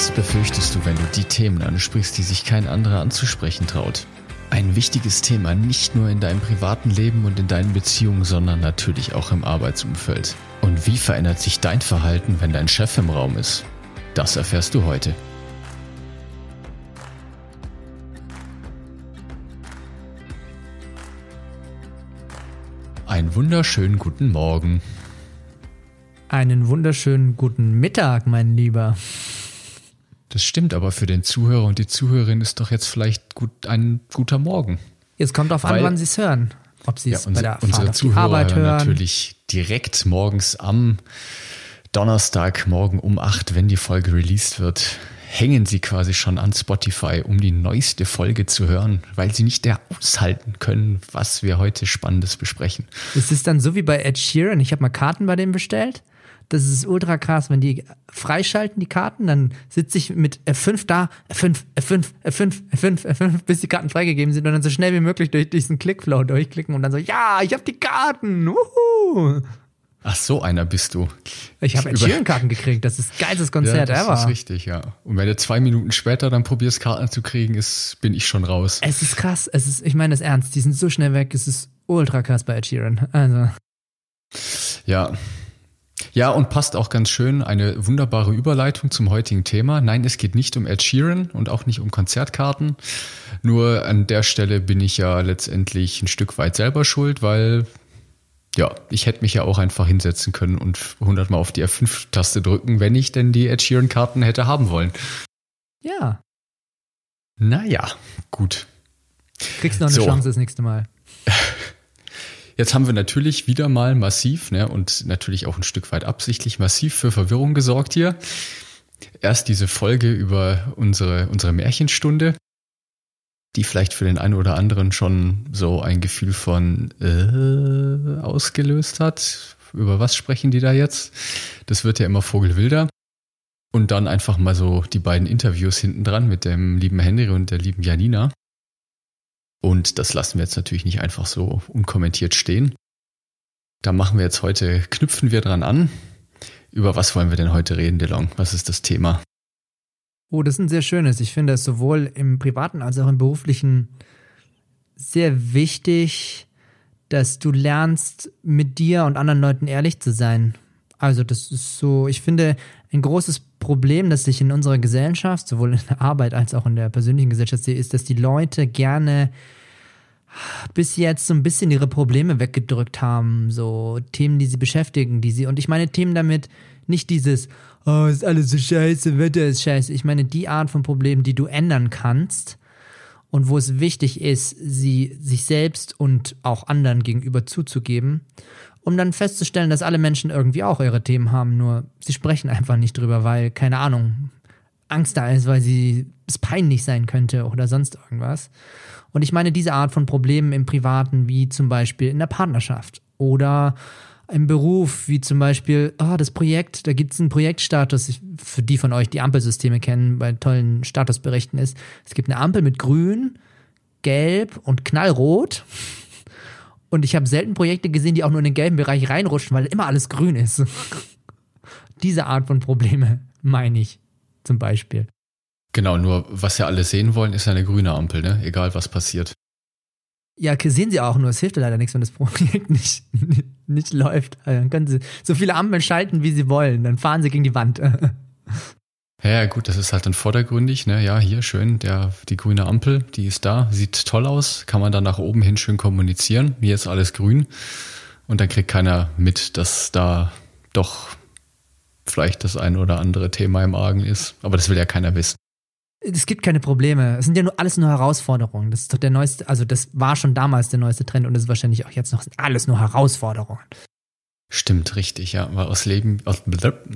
Was befürchtest du, wenn du die Themen ansprichst, die sich kein anderer anzusprechen traut? Ein wichtiges Thema nicht nur in deinem privaten Leben und in deinen Beziehungen, sondern natürlich auch im Arbeitsumfeld. Und wie verändert sich dein Verhalten, wenn dein Chef im Raum ist? Das erfährst du heute. Einen wunderschönen guten Morgen. Einen wunderschönen guten Mittag, mein Lieber. Das stimmt, aber für den Zuhörer und die Zuhörerin ist doch jetzt vielleicht gut, ein guter Morgen. Jetzt kommt auf an, wann Sie es hören. Ob Sie es ja, bei der unsere Fahrt Zuhörer Arbeit hören. natürlich direkt morgens am Donnerstag morgen um acht, wenn die Folge released wird, hängen sie quasi schon an Spotify, um die neueste Folge zu hören, weil sie nicht mehr aushalten können, was wir heute Spannendes besprechen. Es ist dann so wie bei Ed Sheeran. Ich habe mal Karten bei dem bestellt das ist ultra krass. Wenn die freischalten, die Karten, dann sitze ich mit F5 da, F5, F5, F5, F5, F5, bis die Karten freigegeben sind und dann so schnell wie möglich durch diesen Clickflow durchklicken und dann so, ja, ich habe die Karten, wuhu. Ach, so einer bist du. Ich habe Sheeran-Karten gekriegt. Das ist geilstes Konzert ja, das ever. Das ist richtig, ja. Und wenn du zwei Minuten später dann probierst, Karten zu kriegen, ist, bin ich schon raus. Es ist krass. Es ist, ich meine das ernst. Die sind so schnell weg. Es ist ultra krass bei Ed Sheeran. Also. Ja, ja, und passt auch ganz schön eine wunderbare Überleitung zum heutigen Thema. Nein, es geht nicht um Ed Sheeran und auch nicht um Konzertkarten. Nur an der Stelle bin ich ja letztendlich ein Stück weit selber schuld, weil ja, ich hätte mich ja auch einfach hinsetzen können und hundertmal auf die F5-Taste drücken, wenn ich denn die Ed Sheeran-Karten hätte haben wollen. Ja. Naja, gut. Kriegst noch eine so. Chance das nächste Mal. Jetzt haben wir natürlich wieder mal massiv ne, und natürlich auch ein Stück weit absichtlich massiv für Verwirrung gesorgt hier. Erst diese Folge über unsere, unsere Märchenstunde, die vielleicht für den einen oder anderen schon so ein Gefühl von äh, ausgelöst hat. Über was sprechen die da jetzt? Das wird ja immer vogelwilder. Und dann einfach mal so die beiden Interviews hinten dran mit dem lieben Henry und der lieben Janina. Und das lassen wir jetzt natürlich nicht einfach so unkommentiert stehen. Da machen wir jetzt heute, knüpfen wir dran an. Über was wollen wir denn heute reden, DeLong? Was ist das Thema? Oh, das ist ein sehr schönes. Ich finde es sowohl im privaten als auch im beruflichen sehr wichtig, dass du lernst, mit dir und anderen Leuten ehrlich zu sein. Also, das ist so, ich finde, ein großes Problem, das sich in unserer Gesellschaft, sowohl in der Arbeit als auch in der persönlichen Gesellschaft sehe, ist, dass die Leute gerne bis jetzt so ein bisschen ihre Probleme weggedrückt haben, so Themen, die sie beschäftigen, die sie, und ich meine Themen damit nicht dieses, oh, ist alles so scheiße, Wetter ist scheiße. Ich meine die Art von Problemen, die du ändern kannst und wo es wichtig ist, sie sich selbst und auch anderen gegenüber zuzugeben um dann festzustellen, dass alle Menschen irgendwie auch ihre Themen haben, nur sie sprechen einfach nicht drüber, weil, keine Ahnung, Angst da ist, weil sie es peinlich sein könnte oder sonst irgendwas. Und ich meine diese Art von Problemen im Privaten, wie zum Beispiel in der Partnerschaft oder im Beruf, wie zum Beispiel, oh, das Projekt, da gibt es einen Projektstatus, für die von euch die Ampelsysteme kennen, bei tollen Statusberichten ist, es gibt eine Ampel mit grün, gelb und knallrot. Und ich habe selten Projekte gesehen, die auch nur in den gelben Bereich reinrutschen, weil immer alles grün ist. Diese Art von Probleme meine ich zum Beispiel. Genau, nur was ja alle sehen wollen, ist eine grüne Ampel, ne? Egal was passiert. Ja, sehen sie auch, nur es hilft leider nichts, wenn das Projekt nicht, nicht, nicht läuft. Also dann können sie so viele Ampeln schalten, wie sie wollen. Dann fahren sie gegen die Wand. Ja, gut, das ist halt dann vordergründig, ne? Ja, hier schön, der, die grüne Ampel, die ist da, sieht toll aus, kann man dann nach oben hin schön kommunizieren. Hier ist alles grün. Und dann kriegt keiner mit, dass da doch vielleicht das ein oder andere Thema im Argen ist. Aber das will ja keiner wissen. Es gibt keine Probleme. Es sind ja nur alles nur Herausforderungen. Das ist doch der neueste, also das war schon damals der neueste Trend und ist wahrscheinlich auch jetzt noch alles nur Herausforderungen. Stimmt, richtig, ja. Weil aus Leben, aus,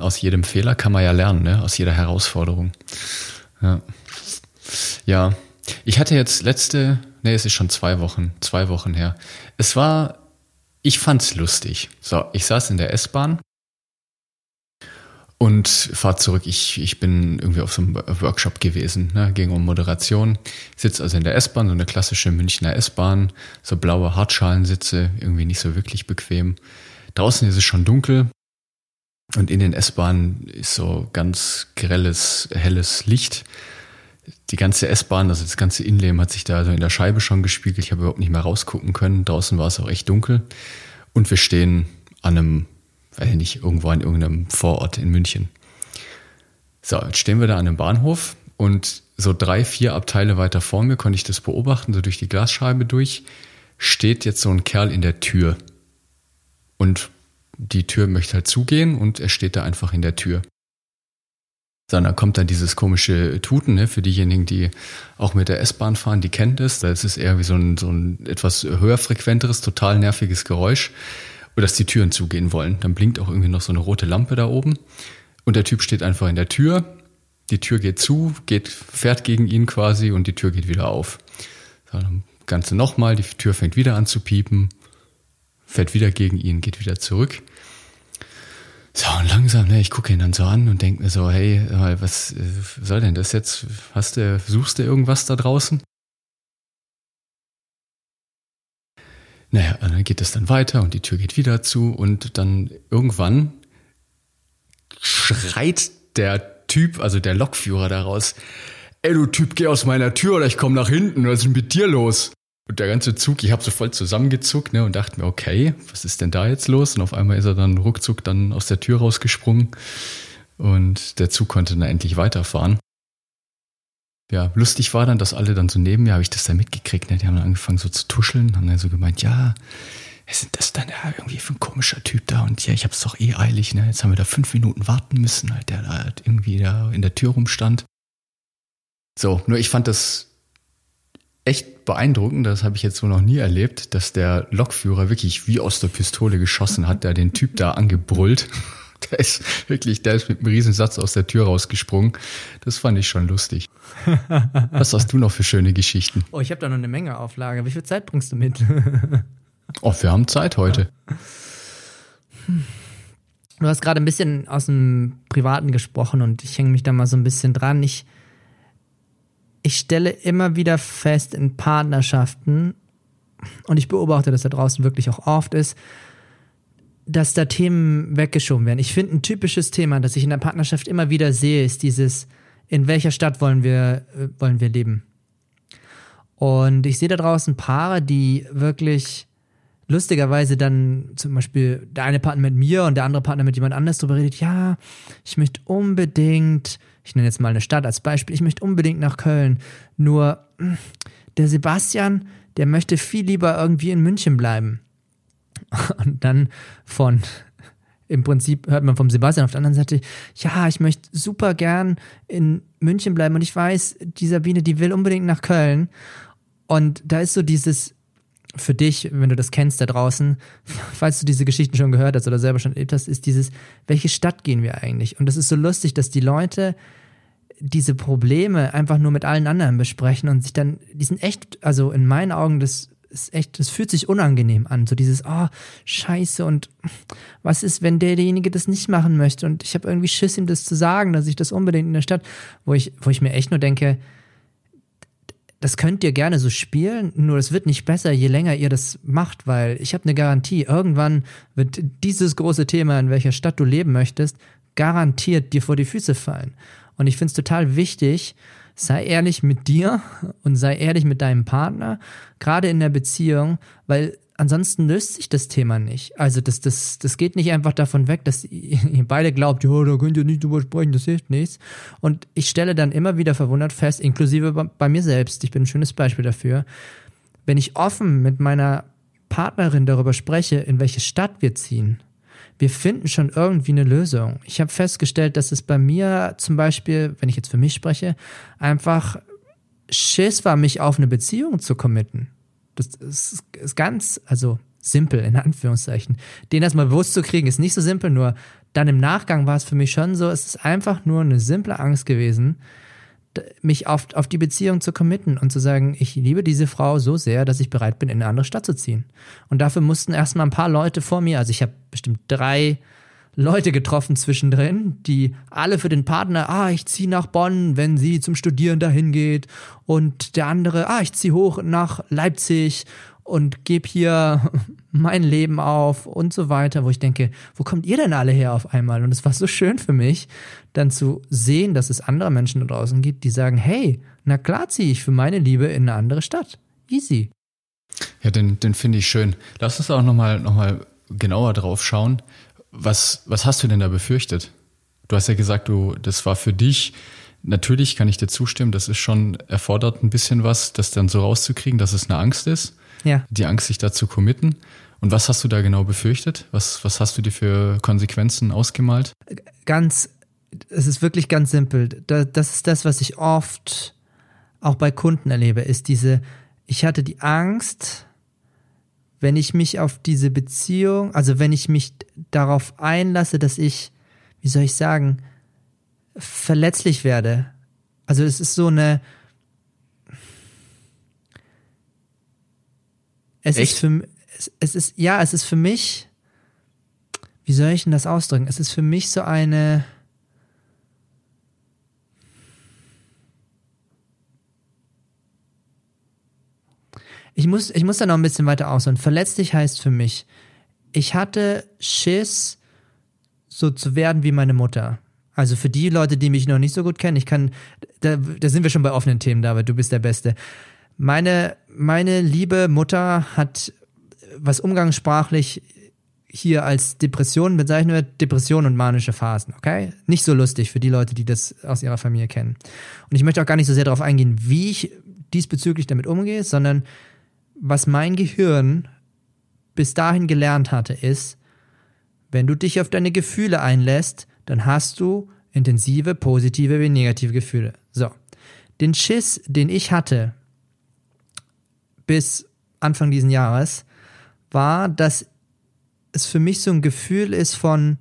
aus jedem Fehler kann man ja lernen, ne? Aus jeder Herausforderung. Ja. Ja. Ich hatte jetzt letzte, nee, es ist schon zwei Wochen, zwei Wochen her. Es war, ich fand's lustig. So, ich saß in der S-Bahn und fahr zurück. Ich, ich bin irgendwie auf so einem Workshop gewesen, ne, ging um Moderation. Sitze also in der S-Bahn, so eine klassische Münchner S-Bahn, so blaue Hartschalensitze, irgendwie nicht so wirklich bequem. Draußen ist es schon dunkel und in den S-Bahnen ist so ganz grelles, helles Licht. Die ganze S-Bahn, also das ganze Innenleben hat sich da so in der Scheibe schon gespiegelt. Ich habe überhaupt nicht mehr rausgucken können. Draußen war es auch echt dunkel. Und wir stehen an einem weiß ich nicht, irgendwo an irgendeinem Vorort in München. So, jetzt stehen wir da an einem Bahnhof und so drei, vier Abteile weiter vor mir konnte ich das beobachten, so durch die Glasscheibe durch, steht jetzt so ein Kerl in der Tür. Und die Tür möchte halt zugehen und er steht da einfach in der Tür. Dann kommt dann dieses komische Tuten, ne, für diejenigen, die auch mit der S-Bahn fahren, die kennen das. Das ist eher wie so ein, so ein etwas höher frequenteres, total nerviges Geräusch oder dass die Türen zugehen wollen. Dann blinkt auch irgendwie noch so eine rote Lampe da oben. Und der Typ steht einfach in der Tür. Die Tür geht zu, geht, fährt gegen ihn quasi und die Tür geht wieder auf. So, dann Ganze nochmal, die Tür fängt wieder an zu piepen, fährt wieder gegen ihn, geht wieder zurück. So, und langsam, ne, ich gucke ihn dann so an und denke mir so, hey, was äh, soll denn das jetzt? Hast du, suchst du irgendwas da draußen? Naja, dann geht es dann weiter und die Tür geht wieder zu und dann irgendwann schreit der Typ, also der Lokführer daraus, ey du Typ, geh aus meiner Tür oder ich komm nach hinten, was ist denn mit dir los? Und der ganze Zug, ich habe so voll zusammengezuckt ne, und dachte mir, okay, was ist denn da jetzt los? Und auf einmal ist er dann ruckzuck dann aus der Tür rausgesprungen und der Zug konnte dann endlich weiterfahren ja, lustig war dann, dass alle dann so neben mir, habe ich das dann mitgekriegt, ne? die haben dann angefangen so zu tuscheln, haben dann so gemeint, ja, was ist das dann ja, irgendwie für ein komischer Typ da und ja, ich habe es doch eh eilig, ne? jetzt haben wir da fünf Minuten warten müssen, halt, der da halt irgendwie da in der Tür rumstand. So, nur ich fand das echt beeindruckend, das habe ich jetzt so noch nie erlebt, dass der Lokführer wirklich wie aus der Pistole geschossen hat, der den Typ da angebrüllt. Der ist wirklich, der ist mit einem Riesensatz aus der Tür rausgesprungen. Das fand ich schon lustig. Was hast du noch für schöne Geschichten? Oh, ich habe da noch eine Menge Auflage. Wie viel Zeit bringst du mit? oh, wir haben Zeit heute. Du hast gerade ein bisschen aus dem Privaten gesprochen und ich hänge mich da mal so ein bisschen dran. Ich, ich stelle immer wieder fest in Partnerschaften, und ich beobachte, dass da draußen wirklich auch oft ist, dass da Themen weggeschoben werden. Ich finde, ein typisches Thema, das ich in der Partnerschaft immer wieder sehe, ist dieses, in welcher Stadt wollen wir, äh, wollen wir leben? Und ich sehe da draußen Paare, die wirklich lustigerweise dann zum Beispiel der eine Partner mit mir und der andere Partner mit jemand anders darüber redet, ja, ich möchte unbedingt, ich nenne jetzt mal eine Stadt als Beispiel, ich möchte unbedingt nach Köln. Nur der Sebastian, der möchte viel lieber irgendwie in München bleiben. Und dann von, im Prinzip hört man vom Sebastian auf der anderen Seite, ja, ich möchte super gern in München bleiben und ich weiß, die Sabine, die will unbedingt nach Köln. Und da ist so dieses, für dich, wenn du das kennst da draußen, falls du diese Geschichten schon gehört hast oder selber schon erlebt hast, ist dieses, welche Stadt gehen wir eigentlich? Und das ist so lustig, dass die Leute diese Probleme einfach nur mit allen anderen besprechen und sich dann, die sind echt, also in meinen Augen das ist echt, das fühlt sich unangenehm an. So dieses, oh, scheiße, und was ist, wenn derjenige das nicht machen möchte? Und ich habe irgendwie Schiss, ihm das zu sagen, dass ich das unbedingt in der Stadt, wo ich, wo ich mir echt nur denke, das könnt ihr gerne so spielen, nur es wird nicht besser, je länger ihr das macht, weil ich habe eine Garantie, irgendwann wird dieses große Thema, in welcher Stadt du leben möchtest, garantiert dir vor die Füße fallen. Und ich finde es total wichtig, sei ehrlich mit dir und sei ehrlich mit deinem Partner, gerade in der Beziehung, weil ansonsten löst sich das Thema nicht. Also das, das, das geht nicht einfach davon weg, dass ihr beide glaubt, ja, da könnt ihr nicht drüber sprechen, das hilft nichts. Und ich stelle dann immer wieder verwundert fest, inklusive bei mir selbst, ich bin ein schönes Beispiel dafür, wenn ich offen mit meiner Partnerin darüber spreche, in welche Stadt wir ziehen, wir finden schon irgendwie eine Lösung. Ich habe festgestellt, dass es bei mir zum Beispiel, wenn ich jetzt für mich spreche, einfach Schiss war, mich auf eine Beziehung zu committen. Das ist, ist ganz, also simpel in Anführungszeichen. Den erstmal bewusst zu kriegen, ist nicht so simpel, nur dann im Nachgang war es für mich schon so, es ist einfach nur eine simple Angst gewesen, mich auf, auf die Beziehung zu committen und zu sagen, ich liebe diese Frau so sehr, dass ich bereit bin, in eine andere Stadt zu ziehen. Und dafür mussten erstmal ein paar Leute vor mir, also ich habe bestimmt drei Leute getroffen zwischendrin, die alle für den Partner, ah, ich ziehe nach Bonn, wenn sie zum Studieren dahin geht. Und der andere, ah, ich ziehe hoch nach Leipzig und gebe hier mein Leben auf und so weiter, wo ich denke, wo kommt ihr denn alle her auf einmal? Und es war so schön für mich, dann zu sehen, dass es andere Menschen da draußen gibt, die sagen, hey, na klar ziehe ich für meine Liebe in eine andere Stadt. Easy. Ja, den, den finde ich schön. Lass uns auch nochmal noch mal genauer drauf schauen. Was, was hast du denn da befürchtet? Du hast ja gesagt, du, das war für dich, natürlich kann ich dir zustimmen, das ist schon, erfordert ein bisschen was, das dann so rauszukriegen, dass es eine Angst ist. Ja. Die Angst, sich da zu committen. Und was hast du da genau befürchtet? Was, was hast du dir für Konsequenzen ausgemalt? Ganz, es ist wirklich ganz simpel. Das ist das, was ich oft auch bei Kunden erlebe, ist diese, ich hatte die Angst, wenn ich mich auf diese Beziehung, also wenn ich mich darauf einlasse, dass ich, wie soll ich sagen, verletzlich werde. Also es ist so eine. Es Echt? ist für es, es ist ja, es ist für mich. Wie soll ich denn das ausdrücken? Es ist für mich so eine Ich muss, ich muss da noch ein bisschen weiter ausholen. Verletzlich heißt für mich, ich hatte Schiss, so zu werden wie meine Mutter. Also für die Leute, die mich noch nicht so gut kennen, ich kann, da, da sind wir schon bei offenen Themen, David, du bist der Beste. Meine, meine liebe Mutter hat, was umgangssprachlich hier als Depression bezeichnet wird, Depression und manische Phasen, okay? Nicht so lustig für die Leute, die das aus ihrer Familie kennen. Und ich möchte auch gar nicht so sehr darauf eingehen, wie ich diesbezüglich damit umgehe, sondern was mein Gehirn bis dahin gelernt hatte, ist, wenn du dich auf deine Gefühle einlässt, dann hast du intensive, positive wie negative Gefühle. So. Den Schiss, den ich hatte bis Anfang diesen Jahres, war, dass es für mich so ein Gefühl ist von,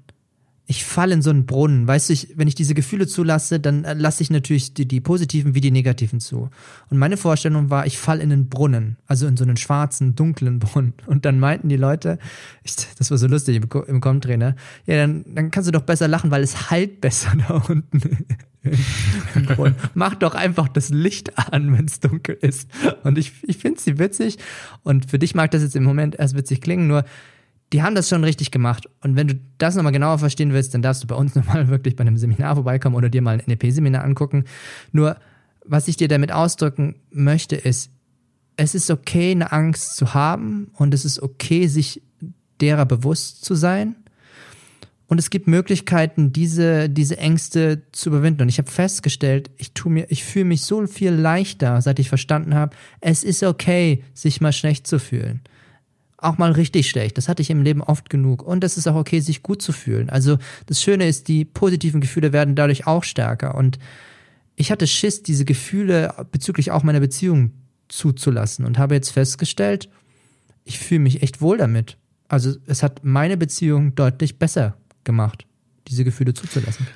ich falle in so einen Brunnen. Weißt du, ich, wenn ich diese Gefühle zulasse, dann äh, lasse ich natürlich die, die, positiven wie die negativen zu. Und meine Vorstellung war, ich falle in einen Brunnen, also in so einen schwarzen, dunklen Brunnen. Und dann meinten die Leute, ich, das war so lustig im, im Com-Trainer, ja, dann, dann kannst du doch besser lachen, weil es halt besser da unten Brunnen. Mach doch einfach das Licht an, wenn es dunkel ist. Und ich, ich finde sie witzig. Und für dich mag das jetzt im Moment erst witzig klingen, nur die haben das schon richtig gemacht. Und wenn du das nochmal genauer verstehen willst, dann darfst du bei uns nochmal wirklich bei einem Seminar vorbeikommen oder dir mal ein NLP-Seminar angucken. Nur, was ich dir damit ausdrücken möchte, ist, es ist okay, eine Angst zu haben und es ist okay, sich derer bewusst zu sein. Und es gibt Möglichkeiten, diese, diese Ängste zu überwinden. Und ich habe festgestellt, ich tu mir, ich fühle mich so viel leichter, seit ich verstanden habe, es ist okay, sich mal schlecht zu fühlen auch mal richtig schlecht. Das hatte ich im Leben oft genug. Und es ist auch okay, sich gut zu fühlen. Also das Schöne ist, die positiven Gefühle werden dadurch auch stärker. Und ich hatte Schiss, diese Gefühle bezüglich auch meiner Beziehung zuzulassen und habe jetzt festgestellt, ich fühle mich echt wohl damit. Also es hat meine Beziehung deutlich besser gemacht, diese Gefühle zuzulassen.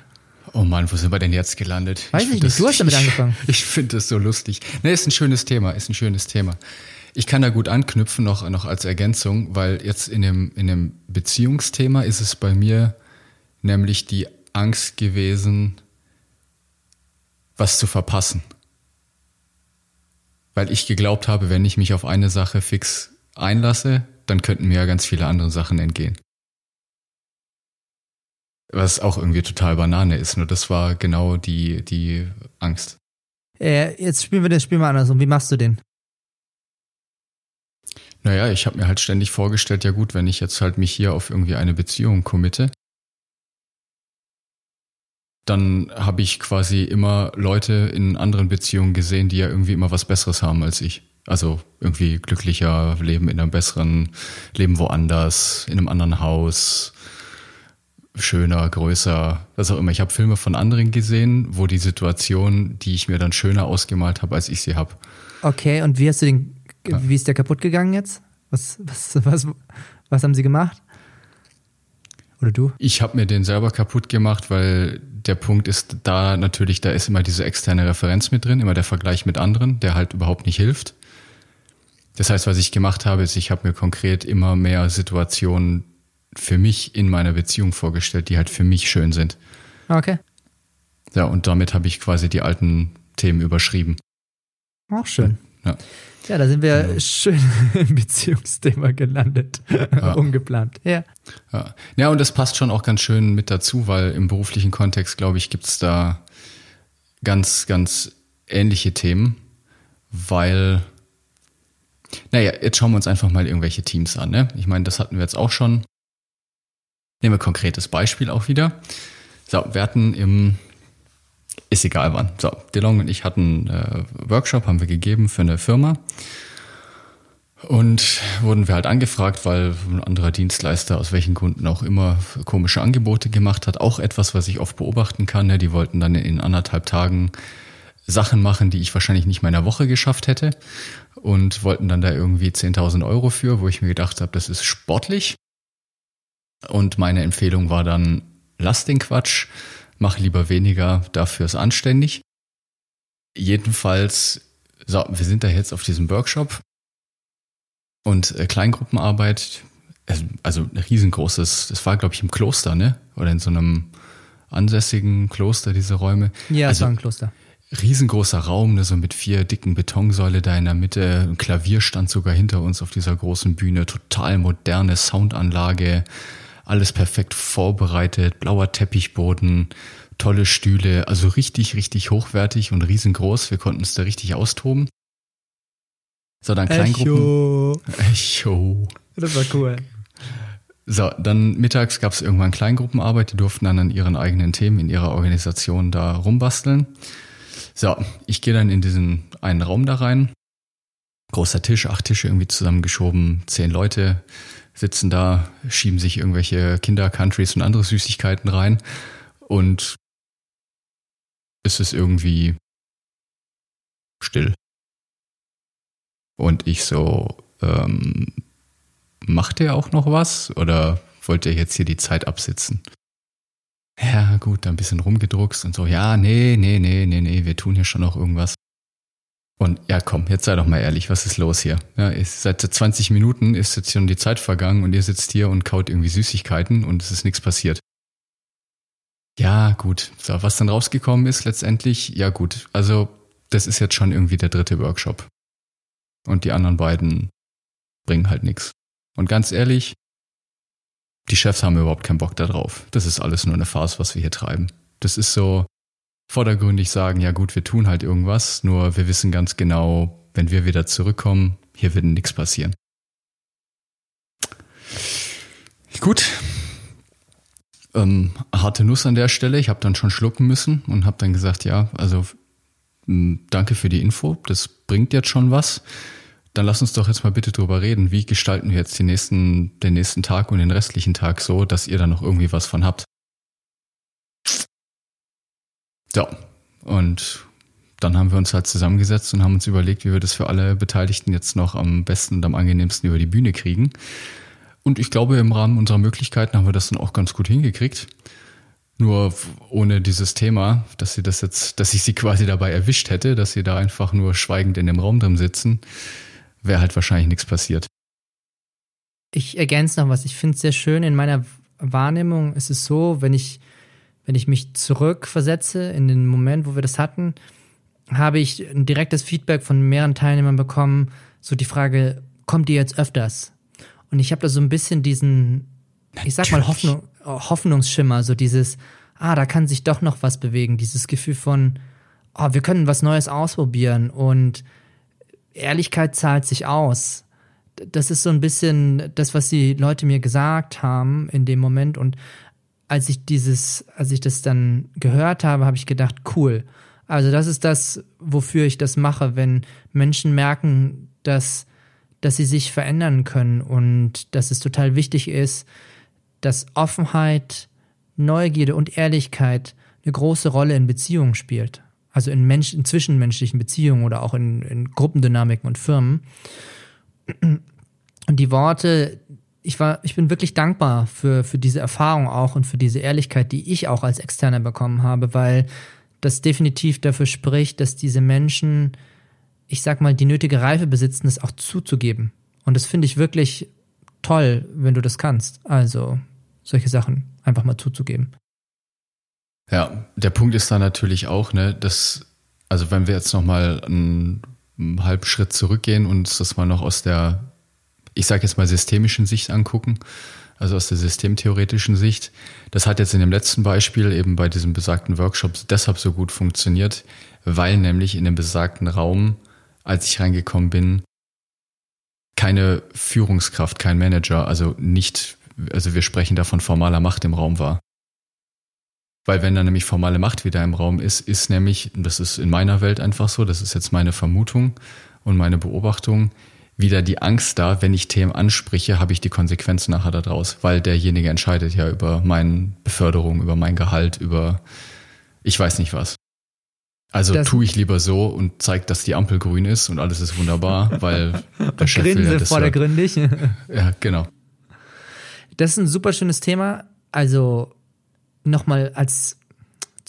Oh Mann, wo sind wir denn jetzt gelandet? Weiß ich, ich nicht, du hast damit angefangen. Ich, ich finde das so lustig. Ne, ist ein schönes Thema, ist ein schönes Thema. Ich kann da gut anknüpfen, noch, noch als Ergänzung, weil jetzt in dem, in dem Beziehungsthema ist es bei mir nämlich die Angst gewesen, was zu verpassen. Weil ich geglaubt habe, wenn ich mich auf eine Sache fix einlasse, dann könnten mir ja ganz viele andere Sachen entgehen. Was auch irgendwie total Banane ist, nur das war genau die, die Angst. Äh, jetzt spielen wir das Spiel mal andersrum. Wie machst du den? Naja, ich habe mir halt ständig vorgestellt, ja gut, wenn ich jetzt halt mich hier auf irgendwie eine Beziehung committe, dann habe ich quasi immer Leute in anderen Beziehungen gesehen, die ja irgendwie immer was Besseres haben als ich. Also irgendwie glücklicher, leben in einem besseren, leben woanders, in einem anderen Haus, schöner, größer, was auch immer. Ich habe Filme von anderen gesehen, wo die Situation, die ich mir dann schöner ausgemalt habe, als ich sie habe. Okay, und wie hast du den wie ist der kaputt gegangen jetzt? Was, was, was, was haben sie gemacht? Oder du? Ich habe mir den selber kaputt gemacht, weil der Punkt ist da natürlich, da ist immer diese externe Referenz mit drin, immer der Vergleich mit anderen, der halt überhaupt nicht hilft. Das heißt, was ich gemacht habe, ist, ich habe mir konkret immer mehr Situationen für mich in meiner Beziehung vorgestellt, die halt für mich schön sind. Okay. Ja, und damit habe ich quasi die alten Themen überschrieben. Auch schön. Ja. Ja, da sind wir genau. schön im Beziehungsthema gelandet. Ja. Ungeplant. Ja. ja. Ja, und das passt schon auch ganz schön mit dazu, weil im beruflichen Kontext, glaube ich, gibt es da ganz, ganz ähnliche Themen, weil, naja, jetzt schauen wir uns einfach mal irgendwelche Teams an. Ne? Ich meine, das hatten wir jetzt auch schon. Nehmen wir ein konkretes Beispiel auch wieder. So, wir hatten im ist egal wann. So, DeLong und ich hatten einen äh, Workshop, haben wir gegeben für eine Firma. Und wurden wir halt angefragt, weil ein anderer Dienstleister aus welchen Gründen auch immer komische Angebote gemacht hat. Auch etwas, was ich oft beobachten kann. Ne? Die wollten dann in anderthalb Tagen Sachen machen, die ich wahrscheinlich nicht meiner Woche geschafft hätte. Und wollten dann da irgendwie 10.000 Euro für, wo ich mir gedacht habe, das ist sportlich. Und meine Empfehlung war dann, lass den Quatsch mach lieber weniger, dafür ist anständig. Jedenfalls, so, wir sind da jetzt auf diesem Workshop und äh, Kleingruppenarbeit, also, also ein riesengroßes, das war glaube ich im Kloster, ne? Oder in so einem ansässigen Kloster, diese Räume. Ja, also, es war ein Kloster. Riesengroßer Raum, ne, so mit vier dicken Betonsäule da in der Mitte. Ein Klavier stand sogar hinter uns auf dieser großen Bühne. Total moderne Soundanlage alles perfekt vorbereitet, blauer Teppichboden, tolle Stühle, also richtig, richtig hochwertig und riesengroß. Wir konnten es da richtig austoben. So, dann Kleingruppen. Echo. Echo. Das war cool. So, dann mittags gab es irgendwann Kleingruppenarbeit, die durften dann an ihren eigenen Themen in ihrer Organisation da rumbasteln. So, ich gehe dann in diesen einen Raum da rein. Großer Tisch, acht Tische irgendwie zusammengeschoben, zehn Leute, sitzen da, schieben sich irgendwelche Kinder-Countries und andere Süßigkeiten rein und es ist irgendwie still. Und ich so, ähm, macht ihr auch noch was oder wollt ihr jetzt hier die Zeit absitzen? Ja, gut, dann ein bisschen rumgedruckst und so, ja, nee, nee, nee, nee, nee, wir tun hier schon noch irgendwas. Und ja, komm, jetzt sei doch mal ehrlich, was ist los hier? Ja, ist, seit 20 Minuten ist jetzt schon die Zeit vergangen und ihr sitzt hier und kaut irgendwie Süßigkeiten und es ist nichts passiert. Ja, gut. So, was dann rausgekommen ist letztendlich, ja gut, also das ist jetzt schon irgendwie der dritte Workshop. Und die anderen beiden bringen halt nichts. Und ganz ehrlich, die Chefs haben überhaupt keinen Bock da drauf. Das ist alles nur eine Farce, was wir hier treiben. Das ist so, vordergründig sagen, ja gut, wir tun halt irgendwas, nur wir wissen ganz genau, wenn wir wieder zurückkommen, hier wird nichts passieren. Gut. Ähm, harte Nuss an der Stelle. Ich habe dann schon schlucken müssen und habe dann gesagt, ja, also danke für die Info, das bringt jetzt schon was. Dann lass uns doch jetzt mal bitte drüber reden. Wie gestalten wir jetzt den nächsten, den nächsten Tag und den restlichen Tag so, dass ihr da noch irgendwie was von habt? Ja, und dann haben wir uns halt zusammengesetzt und haben uns überlegt, wie wir das für alle Beteiligten jetzt noch am besten und am angenehmsten über die Bühne kriegen. Und ich glaube, im Rahmen unserer Möglichkeiten haben wir das dann auch ganz gut hingekriegt. Nur ohne dieses Thema, dass sie das jetzt, dass ich sie quasi dabei erwischt hätte, dass sie da einfach nur schweigend in dem Raum drin sitzen, wäre halt wahrscheinlich nichts passiert. Ich ergänze noch was. Ich finde es sehr schön. In meiner Wahrnehmung ist es so, wenn ich wenn ich mich zurückversetze in den Moment, wo wir das hatten, habe ich ein direktes Feedback von mehreren Teilnehmern bekommen, so die Frage, kommt ihr jetzt öfters? Und ich habe da so ein bisschen diesen, Natürlich. ich sag mal, Hoffnung, Hoffnungsschimmer, so dieses, ah, da kann sich doch noch was bewegen, dieses Gefühl von, oh, wir können was Neues ausprobieren und Ehrlichkeit zahlt sich aus. Das ist so ein bisschen das, was die Leute mir gesagt haben in dem Moment und als ich dieses, als ich das dann gehört habe, habe ich gedacht, cool. Also das ist das, wofür ich das mache, wenn Menschen merken, dass, dass sie sich verändern können und dass es total wichtig ist, dass Offenheit, Neugierde und Ehrlichkeit eine große Rolle in Beziehungen spielt. Also in, Mensch, in zwischenmenschlichen Beziehungen oder auch in, in Gruppendynamiken und Firmen. Und die Worte, ich war, ich bin wirklich dankbar für, für diese Erfahrung auch und für diese Ehrlichkeit, die ich auch als Externer bekommen habe, weil das definitiv dafür spricht, dass diese Menschen, ich sag mal, die nötige Reife besitzen, es auch zuzugeben. Und das finde ich wirklich toll, wenn du das kannst. Also solche Sachen einfach mal zuzugeben. Ja, der Punkt ist da natürlich auch, ne, dass, also wenn wir jetzt nochmal einen, einen halben Schritt zurückgehen und uns das mal noch aus der, ich sage jetzt mal, systemischen Sicht angucken, also aus der systemtheoretischen Sicht, das hat jetzt in dem letzten Beispiel eben bei diesem besagten Workshop deshalb so gut funktioniert, weil nämlich in dem besagten Raum, als ich reingekommen bin, keine Führungskraft, kein Manager, also nicht, also wir sprechen da von formaler Macht im Raum war. Weil wenn da nämlich formale Macht wieder im Raum ist, ist nämlich, das ist in meiner Welt einfach so, das ist jetzt meine Vermutung und meine Beobachtung, wieder die Angst da, wenn ich Themen anspreche, habe ich die Konsequenzen nachher daraus, weil derjenige entscheidet ja über meine Beförderung, über mein Gehalt, über ich weiß nicht was. Also das tue ich lieber so und zeige, dass die Ampel grün ist und alles ist wunderbar, weil der Chef will ja das vordergründig. Ja, genau. Das ist ein super schönes Thema. Also nochmal als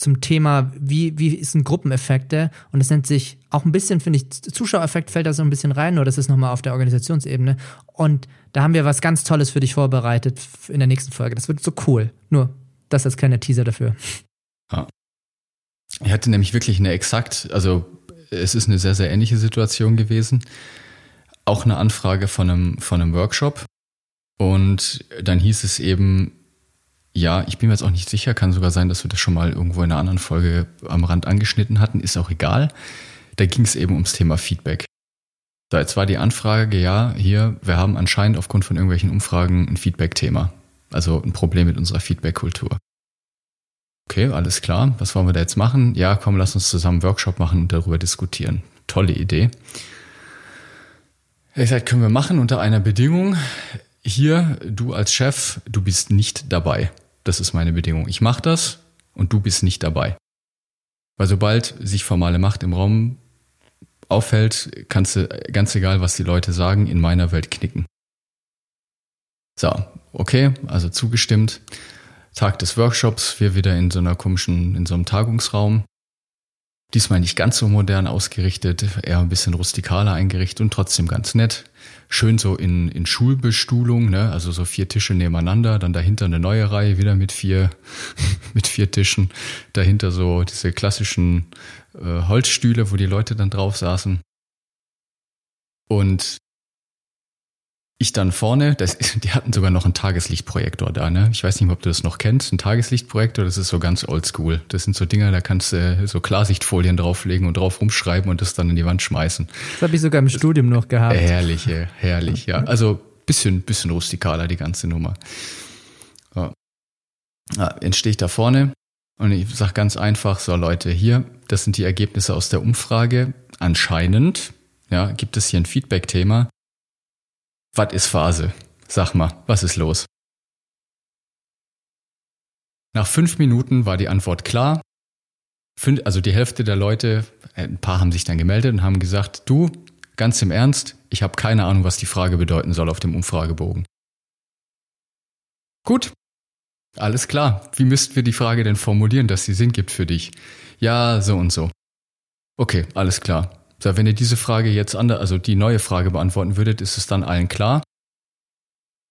zum Thema, wie, wie sind Gruppeneffekte? Und das nennt sich auch ein bisschen, finde ich, Zuschauereffekt fällt da so ein bisschen rein, nur das ist nochmal auf der Organisationsebene. Und da haben wir was ganz Tolles für dich vorbereitet in der nächsten Folge. Das wird so cool. Nur das als kleiner Teaser dafür. Ja. Ich hatte nämlich wirklich eine exakt, also es ist eine sehr, sehr ähnliche Situation gewesen. Auch eine Anfrage von einem, von einem Workshop. Und dann hieß es eben, ja, ich bin mir jetzt auch nicht sicher, kann sogar sein, dass wir das schon mal irgendwo in einer anderen Folge am Rand angeschnitten hatten, ist auch egal. Da ging es eben ums Thema Feedback. So, jetzt war die Anfrage, ja, hier, wir haben anscheinend aufgrund von irgendwelchen Umfragen ein Feedback-Thema. Also ein Problem mit unserer Feedback-Kultur. Okay, alles klar. Was wollen wir da jetzt machen? Ja, komm, lass uns zusammen einen Workshop machen und darüber diskutieren. Tolle Idee. Ich gesagt, können wir machen unter einer Bedingung. Hier, du als Chef, du bist nicht dabei. Das ist meine Bedingung. Ich mache das und du bist nicht dabei. Weil sobald sich formale Macht im Raum auffällt, kannst du, ganz egal, was die Leute sagen, in meiner Welt knicken. So, okay, also zugestimmt. Tag des Workshops, wir wieder in so einer komischen, in so einem Tagungsraum. Diesmal nicht ganz so modern ausgerichtet, eher ein bisschen rustikaler eingerichtet und trotzdem ganz nett. Schön so in, in Schulbestuhlung, ne? also so vier Tische nebeneinander, dann dahinter eine neue Reihe wieder mit vier, mit vier Tischen. Dahinter so diese klassischen äh, Holzstühle, wo die Leute dann drauf saßen. Und ich dann vorne, das, die hatten sogar noch einen Tageslichtprojektor da, ne? Ich weiß nicht, ob du das noch kennst. Ein Tageslichtprojektor, das ist so ganz oldschool. Das sind so Dinger, da kannst du so Klarsichtfolien drauflegen und drauf rumschreiben und das dann in die Wand schmeißen. Das habe ich sogar im das, Studium noch gehabt. Herrlich, herrlich, ja. Also bisschen, bisschen rustikaler, die ganze Nummer. Ja. Ja, entstehe ich da vorne und ich sage ganz einfach, so Leute, hier, das sind die Ergebnisse aus der Umfrage. Anscheinend, ja, gibt es hier ein Feedback-Thema was ist Phase? Sag mal, was ist los? Nach fünf Minuten war die Antwort klar. Also die Hälfte der Leute, äh, ein paar haben sich dann gemeldet und haben gesagt, du, ganz im Ernst, ich habe keine Ahnung, was die Frage bedeuten soll auf dem Umfragebogen. Gut, alles klar. Wie müssten wir die Frage denn formulieren, dass sie Sinn gibt für dich? Ja, so und so. Okay, alles klar. So, wenn ihr diese Frage jetzt anders, also die neue Frage beantworten würdet, ist es dann allen klar?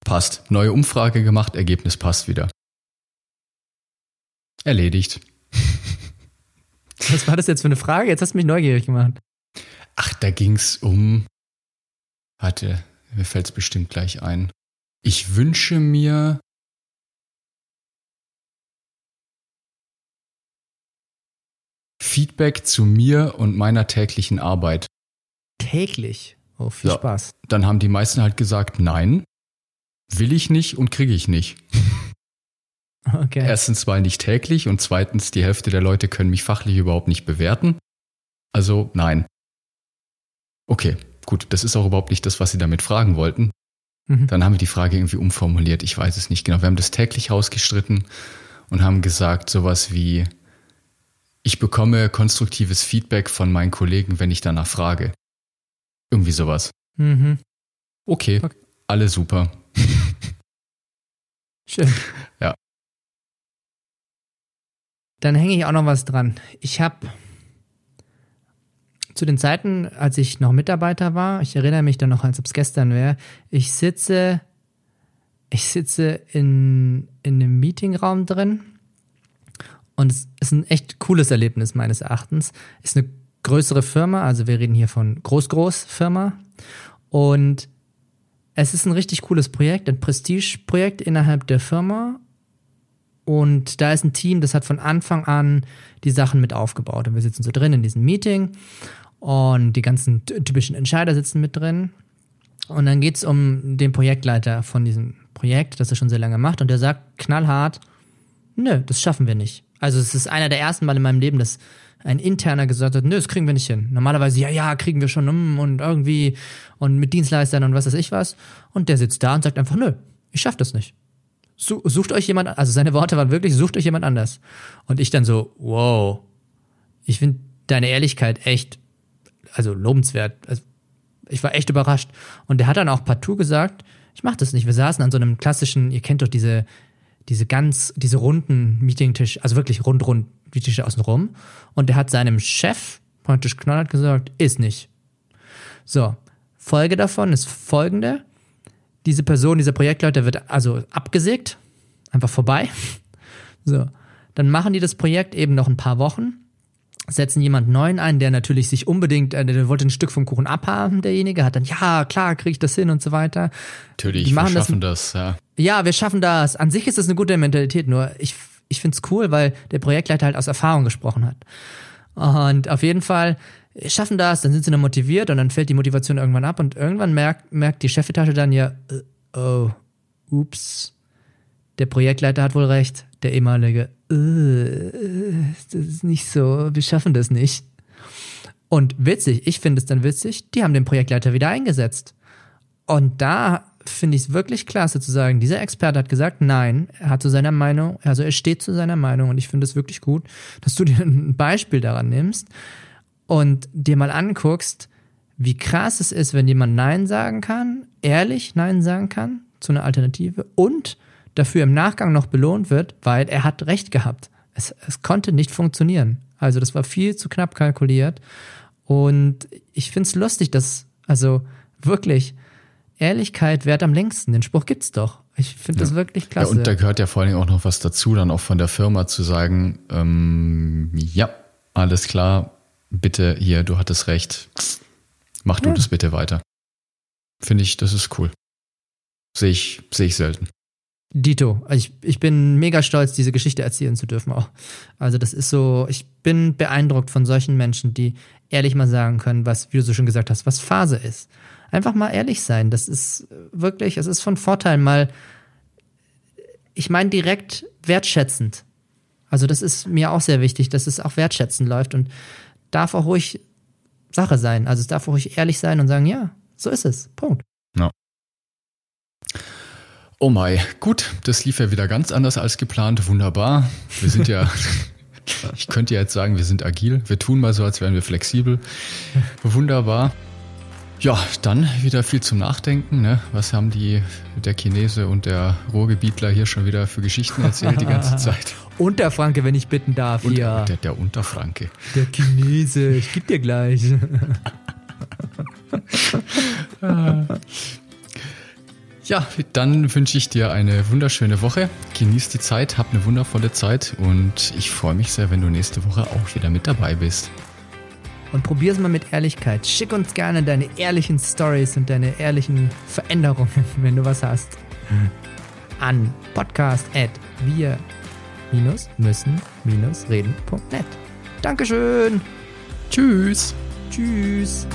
Passt. Neue Umfrage gemacht, Ergebnis passt wieder. Erledigt. Was war das jetzt für eine Frage? Jetzt hast du mich neugierig gemacht. Ach, da ging's um. Warte, mir fällt's bestimmt gleich ein. Ich wünsche mir, Feedback zu mir und meiner täglichen Arbeit. Täglich? Oh, viel ja. Spaß. Dann haben die meisten halt gesagt, nein, will ich nicht und kriege ich nicht. Okay. Erstens, weil nicht täglich und zweitens, die Hälfte der Leute können mich fachlich überhaupt nicht bewerten. Also nein. Okay, gut, das ist auch überhaupt nicht das, was Sie damit fragen wollten. Mhm. Dann haben wir die Frage irgendwie umformuliert. Ich weiß es nicht genau. Wir haben das täglich rausgestritten und haben gesagt, sowas wie, ich bekomme konstruktives Feedback von meinen Kollegen, wenn ich danach frage. Irgendwie sowas. Mhm. Okay, okay, alle super. Schön. Ja. Dann hänge ich auch noch was dran. Ich habe zu den Zeiten, als ich noch Mitarbeiter war, ich erinnere mich dann noch, als ob es gestern wäre, ich sitze, ich sitze in, in einem Meetingraum drin und es ist ein echt cooles Erlebnis meines Erachtens. Ist eine größere Firma, also wir reden hier von Groß-Groß-Firma und es ist ein richtig cooles Projekt, ein Prestige-Projekt innerhalb der Firma und da ist ein Team, das hat von Anfang an die Sachen mit aufgebaut. Und wir sitzen so drin in diesem Meeting und die ganzen typischen Entscheider sitzen mit drin. Und dann geht es um den Projektleiter von diesem Projekt, das er schon sehr lange macht. Und der sagt knallhart, nö, das schaffen wir nicht. Also es ist einer der ersten Mal in meinem Leben, dass ein interner gesagt hat, nö, das kriegen wir nicht hin. Normalerweise, ja, ja, kriegen wir schon um und irgendwie und mit Dienstleistern und was weiß ich was. Und der sitzt da und sagt einfach, nö, ich schaff das nicht sucht euch jemand, also seine Worte waren wirklich, sucht euch jemand anders. Und ich dann so, wow, ich finde deine Ehrlichkeit echt, also lobenswert. Also ich war echt überrascht. Und der hat dann auch partout gesagt, ich mach das nicht. Wir saßen an so einem klassischen, ihr kennt doch diese, diese ganz, diese runden Meetingtisch, also wirklich rund, rund, die Tische außen rum. Und der hat seinem Chef praktisch knallhart gesagt, ist nicht. So, Folge davon ist folgende diese Person, dieser Projektleiter wird also abgesägt, einfach vorbei. So, dann machen die das Projekt eben noch ein paar Wochen, setzen jemand neuen ein, der natürlich sich unbedingt, äh, der wollte ein Stück vom Kuchen abhaben, derjenige, hat dann, ja, klar, kriege ich das hin und so weiter. Natürlich, die wir schaffen das, das, ja. Ja, wir schaffen das. An sich ist das eine gute Mentalität, nur ich, ich finde es cool, weil der Projektleiter halt aus Erfahrung gesprochen hat. Und auf jeden Fall schaffen das, dann sind sie dann motiviert und dann fällt die Motivation irgendwann ab und irgendwann merkt, merkt die Chefetage dann ja, äh, oh, ups, der Projektleiter hat wohl recht, der ehemalige, äh, das ist nicht so, wir schaffen das nicht. Und witzig, ich finde es dann witzig, die haben den Projektleiter wieder eingesetzt. Und da finde ich es wirklich klasse zu sagen, dieser Experte hat gesagt, nein, er hat zu seiner Meinung, also er steht zu seiner Meinung und ich finde es wirklich gut, dass du dir ein Beispiel daran nimmst, und dir mal anguckst, wie krass es ist, wenn jemand Nein sagen kann, ehrlich Nein sagen kann zu einer Alternative und dafür im Nachgang noch belohnt wird, weil er hat Recht gehabt. Es, es konnte nicht funktionieren. Also das war viel zu knapp kalkuliert. Und ich finde es lustig, dass, also wirklich, Ehrlichkeit wert am längsten. Den Spruch gibt's doch. Ich finde ja. das wirklich klasse. Ja, und da gehört ja vor allem auch noch was dazu, dann auch von der Firma zu sagen, ähm, ja, alles klar, bitte hier, du hattest recht, mach du ja. das bitte weiter. Finde ich, das ist cool. Sehe ich, sehe ich selten. Dito, ich, ich bin mega stolz, diese Geschichte erzählen zu dürfen auch. Also das ist so, ich bin beeindruckt von solchen Menschen, die ehrlich mal sagen können, was, wie du so schon gesagt hast, was Phase ist. Einfach mal ehrlich sein. Das ist wirklich, es ist von Vorteil mal, ich meine direkt wertschätzend. Also das ist mir auch sehr wichtig, dass es auch wertschätzend läuft und darf auch ruhig Sache sein. Also es darf auch ruhig ehrlich sein und sagen, ja, so ist es. Punkt. Ja. Oh mai, gut, das lief ja wieder ganz anders als geplant. Wunderbar. Wir sind ja, ich könnte jetzt sagen, wir sind agil. Wir tun mal so, als wären wir flexibel. Wunderbar. Ja, dann wieder viel zum Nachdenken. Ne? Was haben die, der Chinese und der Ruhrgebietler hier schon wieder für Geschichten erzählt die ganze Zeit? Unterfranke, wenn ich bitten darf. Und, hier. Der, der Unterfranke. Der Chinese, ich geb dir gleich. ja, dann wünsche ich dir eine wunderschöne Woche. Genieß die Zeit, hab eine wundervolle Zeit und ich freue mich sehr, wenn du nächste Woche auch wieder mit dabei bist und probier es mal mit Ehrlichkeit. Schick uns gerne deine ehrlichen Stories und deine ehrlichen Veränderungen, wenn du was hast, an podcast at wir müssen reden.net. Dankeschön. Tschüss. Tschüss.